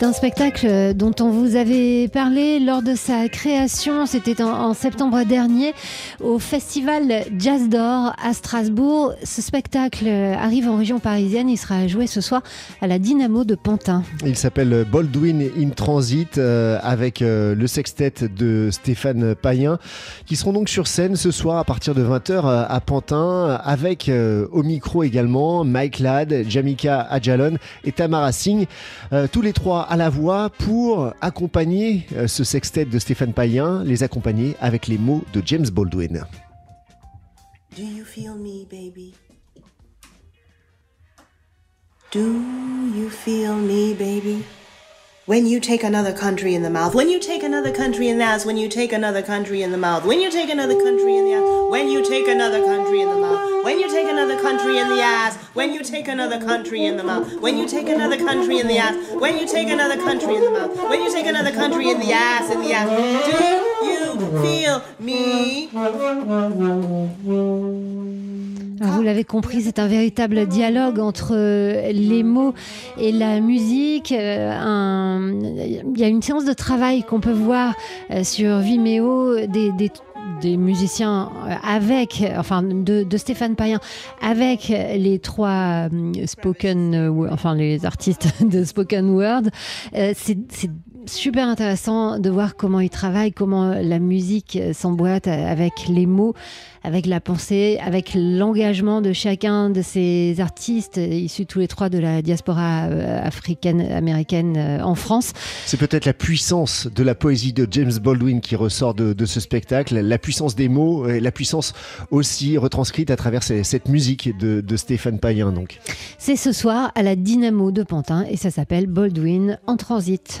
C'est un spectacle dont on vous avait parlé lors de sa création. C'était en, septembre dernier au festival Jazz d'Or à Strasbourg. Ce spectacle arrive en région parisienne. Il sera joué ce soir à la Dynamo de Pantin. Il s'appelle Baldwin in Transit euh, avec euh, le sextet de Stéphane Payen qui seront donc sur scène ce soir à partir de 20h à Pantin avec euh, au micro également Mike Ladd, Jamika Adjalon et Tamara Singh, euh, tous les trois à la voix pour accompagner euh, ce sextet de Stéphane Payen, les accompagner avec les mots de James Baldwin. When you take another country in the mouth, when you take another country in the ass, when you take another country in the mouth, when you take another country in the ass, when you take another country in the mouth, when you take another country in the ass, when you take another country in the mouth, when you take another country in the ass, when you take another country in the mouth, when you take another country in the ass, in the ass. Do you feel me? L'avez compris, c'est un véritable dialogue entre euh, les mots et la musique. Euh, Il y a une séance de travail qu'on peut voir euh, sur Vimeo des, musiciens avec, enfin de, Stéphane Payen, avec les trois spoken, enfin les artistes de spoken word. C'est super intéressant de voir comment ils travaillent, comment la musique euh, s'emboîte avec les mots avec la pensée, avec l'engagement de chacun de ces artistes euh, issus tous les trois de la diaspora euh, africaine, américaine euh, en France. C'est peut-être la puissance de la poésie de James Baldwin qui ressort de, de ce spectacle, la puissance des mots, et la puissance aussi retranscrite à travers cette musique de, de Stéphane Payen. Donc. C'est ce soir à la Dynamo de Pantin et ça s'appelle Baldwin en transit.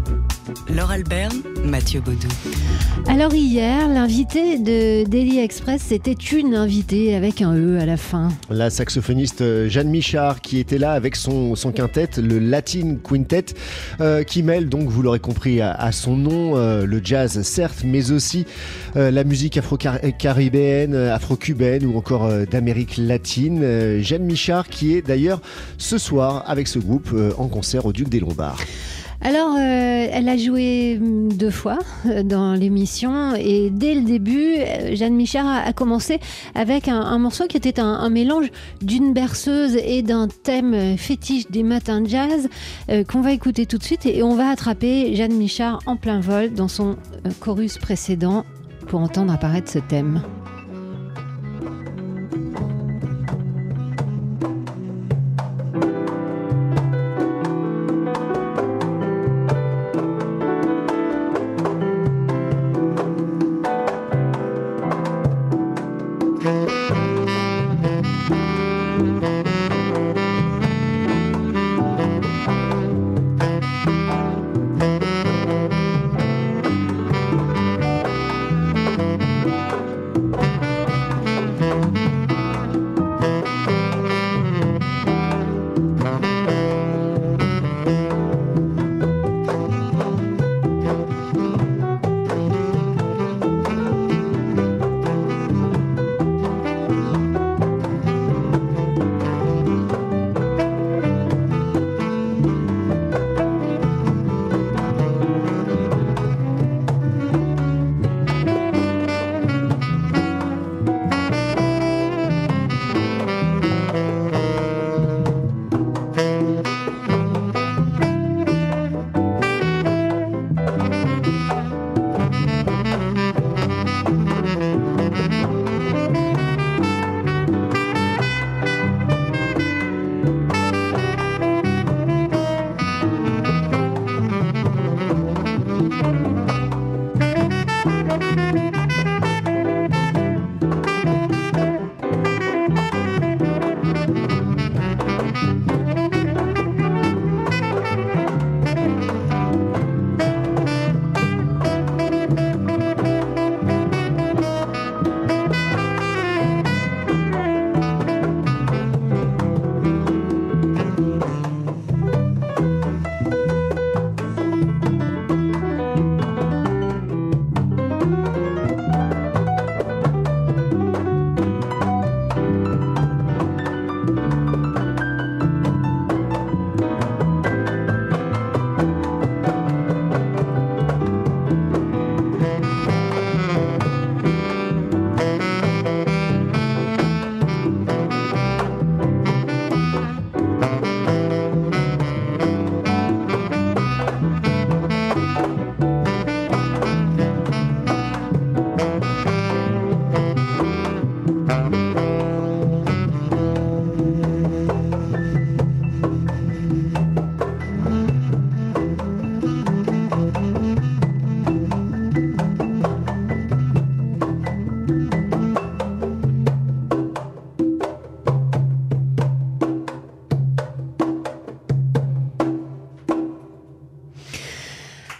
Laure Alberne, Mathieu Baudou. Alors hier, l'invité de Daily Express, c'était une invitée avec un E à la fin. La saxophoniste euh, Jeanne Michard qui était là avec son, son quintet, le Latin Quintet, euh, qui mêle donc, vous l'aurez compris, à, à son nom euh, le jazz certes, mais aussi euh, la musique afro-caribéenne, afro-cubaine ou encore euh, d'Amérique latine. Euh, Jeanne Michard qui est d'ailleurs ce soir avec ce groupe euh, en concert au Duc des Lombards. Alors, euh, elle a joué hum, deux fois euh, dans l'émission et dès le début, euh, Jeanne Michard a, commencé avec un, morceau qui était un, mélange d'une berceuse et d'un thème fétiche des matins de jazz qu'on va écouter tout de suite et on va attraper Jeanne Michard en plein vol dans son chorus précédent pour entendre apparaître ce thème.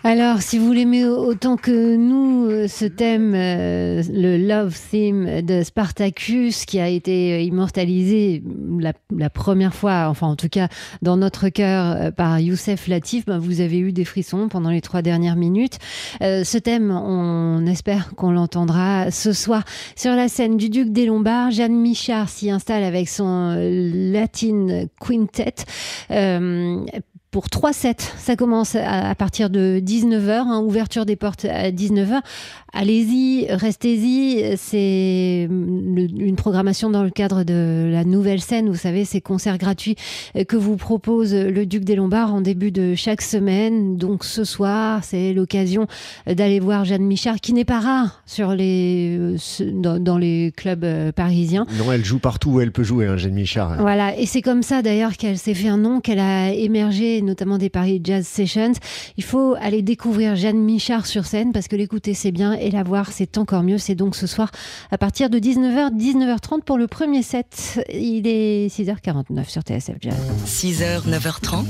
Alors, si vous l'aimez autant que nous, euh, ce thème, euh, le Love Theme de Spartacus, qui a été euh, immortalisé la, première fois, enfin en tout cas dans notre cœur, par Youssef Latif, ben, vous avez eu des frissons pendant les trois dernières minutes. Ce thème, on espère qu'on l'entendra ce soir sur la scène du Duc des Lombards. Jeanne Michard s'y installe avec son Latin Quintet. Pour 3 sets. Ça commence à, partir de 19h, hein, ouverture des portes à 19h. Allez-y, restez-y. C'est une programmation dans le cadre de la nouvelle scène. Vous savez, ces concerts gratuits que vous propose le Duc des Lombards en début de chaque semaine. Donc ce soir, c'est l'occasion d'aller voir Jeanne Michard, qui n'est pas rare sur les, dans, les clubs euh, parisiens. Non, elle joue partout où elle peut jouer, hein, Jeanne Michard. Voilà, et c'est comme ça d'ailleurs qu'elle s'est fait un nom, qu'elle a émergé notamment des Paris Jazz Sessions. Il faut aller découvrir Jeanne Michard sur scène parce que l'écouter c'est bien et la voir c'est encore mieux. C'est donc ce soir à partir de 19h, 19h30 pour le premier set. Il est 6h49 sur TSF Jazz. 6h, 9h30,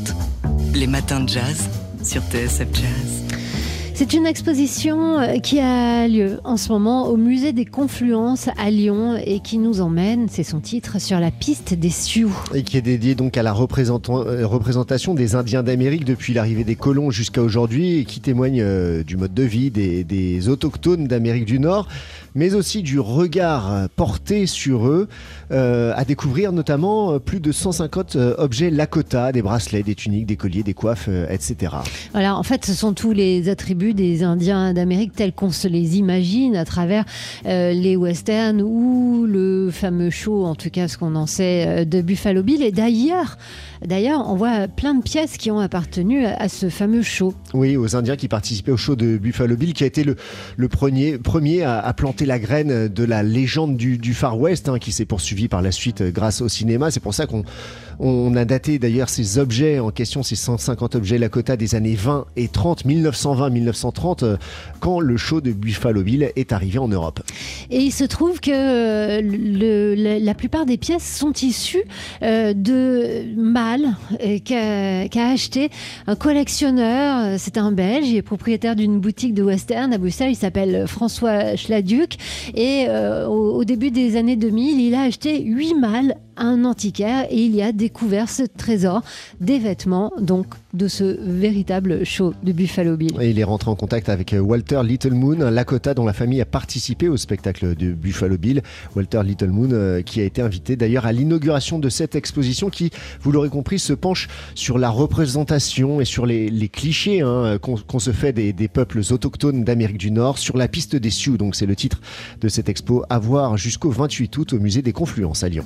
les matins de jazz sur TSF Jazz. C'est une exposition euh, qui a lieu en ce moment au musée des Confluences à Lyon et qui nous emmène, c'est son titre, sur la piste des Sioux. Et qui est dédiée donc à la euh, représentation des Indiens d'Amérique depuis l'arrivée des colons jusqu'à aujourd'hui et qui témoigne euh, du mode de vie des, des autochtones d'Amérique du Nord, mais aussi du regard porté sur eux, à découvrir notamment plus de 150 objets Lakota, des bracelets, des tuniques, des colliers, des coiffes, etc. Voilà, en fait, ce sont tous les attributs des Indiens d'Amérique tels qu'on se les imagine à travers euh, les westerns ou le fameux show, en tout cas ce qu'on en sait, euh, de Buffalo Bill. Et d'ailleurs, D'ailleurs, on voit plein de pièces qui ont appartenu à ce fameux show. Oui, aux Indiens qui participaient au show de Buffalo Bill, qui a été le, premier, premier à, planter la graine de la légende du, Far West, hein, qui s'est poursuivie par la suite grâce au cinéma. C'est pour ça qu'on on a daté d'ailleurs ces objets en question, ces 150 objets Lakota des années 20 et 30, 1920-1930, euh, quand le show de Buffalo Bill est arrivé en Europe. Et il se trouve que euh, la, plupart des pièces sont issues euh, de mâles qu'a acheté un collectionneur. C'est un Belge, il est propriétaire d'une boutique de western à Bruxelles. Il s'appelle François Schladuc. Et au, au, début des années 2000, il a acheté 8 mâles un antiquaire et il y a découvert ce trésor des vêtements donc de ce véritable show de Buffalo Bill. Il est rentré en contact avec euh, Walter Littlemoon, un Lakota dont la famille a participé au spectacle de Buffalo Bill. Walter Littlemoon euh, qui a été invité d'ailleurs à l'inauguration de cette exposition qui, vous l'aurez compris, se penche sur la représentation et sur les, clichés hein, qu'on se fait des, des peuples autochtones d'Amérique du Nord sur la piste des Sioux. Donc c'est le titre de cette expo à voir jusqu'au 28 août au musée des Confluences à Lyon.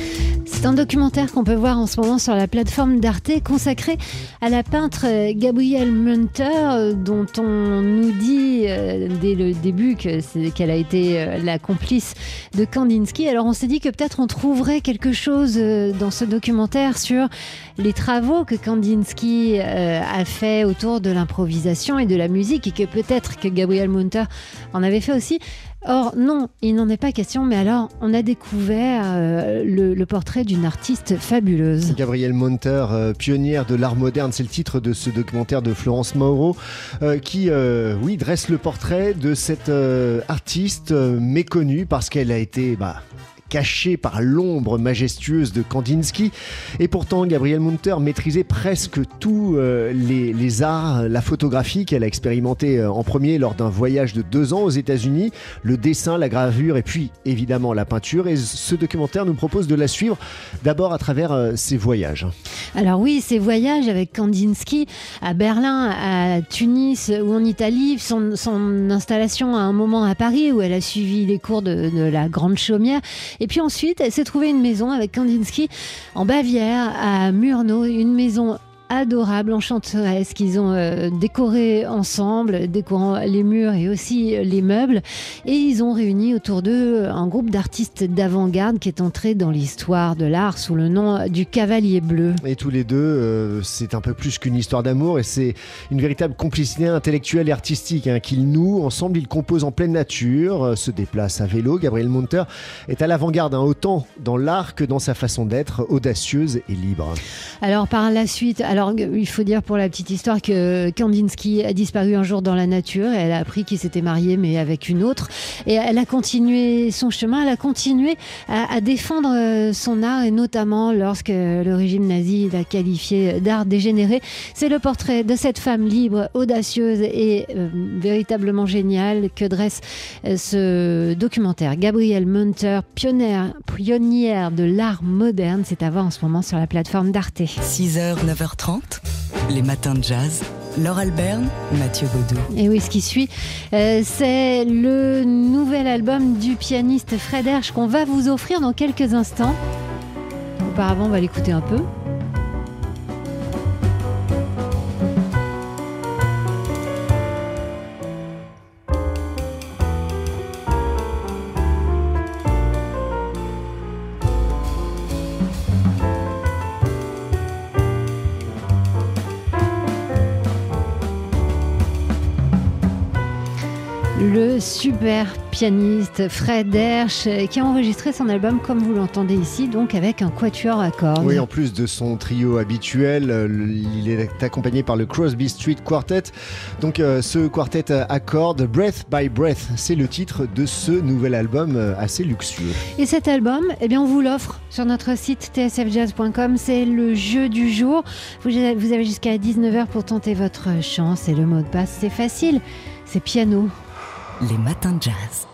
C'est un documentaire qu'on peut voir en ce moment sur la plateforme d'Arte consacré à la peintre Gabrielle Munter, dont on nous dit euh, dès le début qu'elle a été euh, la complice de Kandinsky. Alors on s'est dit que peut-être on trouverait quelque chose euh, dans ce documentaire sur les travaux que Kandinsky a fait autour de l'improvisation et de la musique et que peut-être que Gabrielle Munter en avait fait aussi. Or, non, il n'en est pas question, mais alors on a découvert euh, le, portrait d'une artiste fabuleuse. Gabrielle Monter, euh, pionnière de l'art moderne, c'est le titre de ce documentaire de Florence Mauro, euh, qui, oui, dresse le portrait de cette artiste méconnue parce qu'elle a été bah, caché par l'ombre majestueuse de Kandinsky. Et pourtant, Gabrielle Munter maîtrisait presque tous euh, les, arts, la photographie qu'elle a expérimenté euh, en premier lors d'un voyage de deux ans aux États-Unis, le dessin, la gravure et puis évidemment la peinture. Et ce documentaire nous propose de la suivre d'abord à travers euh, ses voyages. Alors oui, ses voyages avec Kandinsky à Berlin, à Tunis ou en Italie, son, installation à un moment à Paris où elle a suivi les cours de la Grande Chaumière et puis ensuite, elle s'est trouvée une maison avec Kandinsky en Bavière, à Murnau, une maison adorable, enchanteresse qu'ils ont euh, décoré ensemble, décorant les murs et aussi les meubles. Et ils ont réuni autour d'eux un groupe d'artistes d'avant-garde qui est entré dans l'histoire de l'art sous le nom du Cavalier Bleu. Et tous les deux, euh, c'est un peu plus qu'une histoire d'amour et c'est une véritable complicité intellectuelle et artistique hein, qu'ils nouent. Ensemble, ils composent en pleine nature, euh, se déplacent à vélo. Gabriel Monter est à l'avant-garde, hein, autant dans l'art que dans sa façon d'être, audacieuse et libre. Alors par la suite, alors il faut dire pour la petite histoire que Kandinsky a disparu un jour dans la nature et elle a appris qu'il s'était marié mais avec une autre et elle a continué son chemin, elle a continué à, défendre euh, son art et notamment lorsque le régime nazi l'a qualifié d'art dégénéré. C'est le portrait de cette femme libre, audacieuse et euh, véritablement géniale que dresse euh, ce documentaire. Gabrielle Munter, pionnière, pionnière de l'art moderne, c'est à voir en ce moment sur la plateforme d'Arte. 6h, 9h30, les matins de jazz. Laure Alberne, Mathieu Baudou. Et oui, ce qui suit, euh, c'est le nouvel album du pianiste Fred Hersch qu'on va vous offrir dans quelques instants. Auparavant, on va l'écouter un peu. Super pianiste Fred Hersch qui a enregistré son album comme vous l'entendez ici, donc avec un quatuor à cordes. Oui, en plus de son trio habituel, il est accompagné par le Crosby Street Quartet. Donc euh, ce quartet à cordes, Breath by Breath, c'est le titre de ce nouvel album euh, assez luxueux. Et cet album, eh bien, on vous l'offre sur notre site tsfjazz.com. C'est le jeu du jour. Vous avez jusqu'à 19h pour tenter votre chance et le mot de passe, c'est facile, c'est piano les matins de jazz.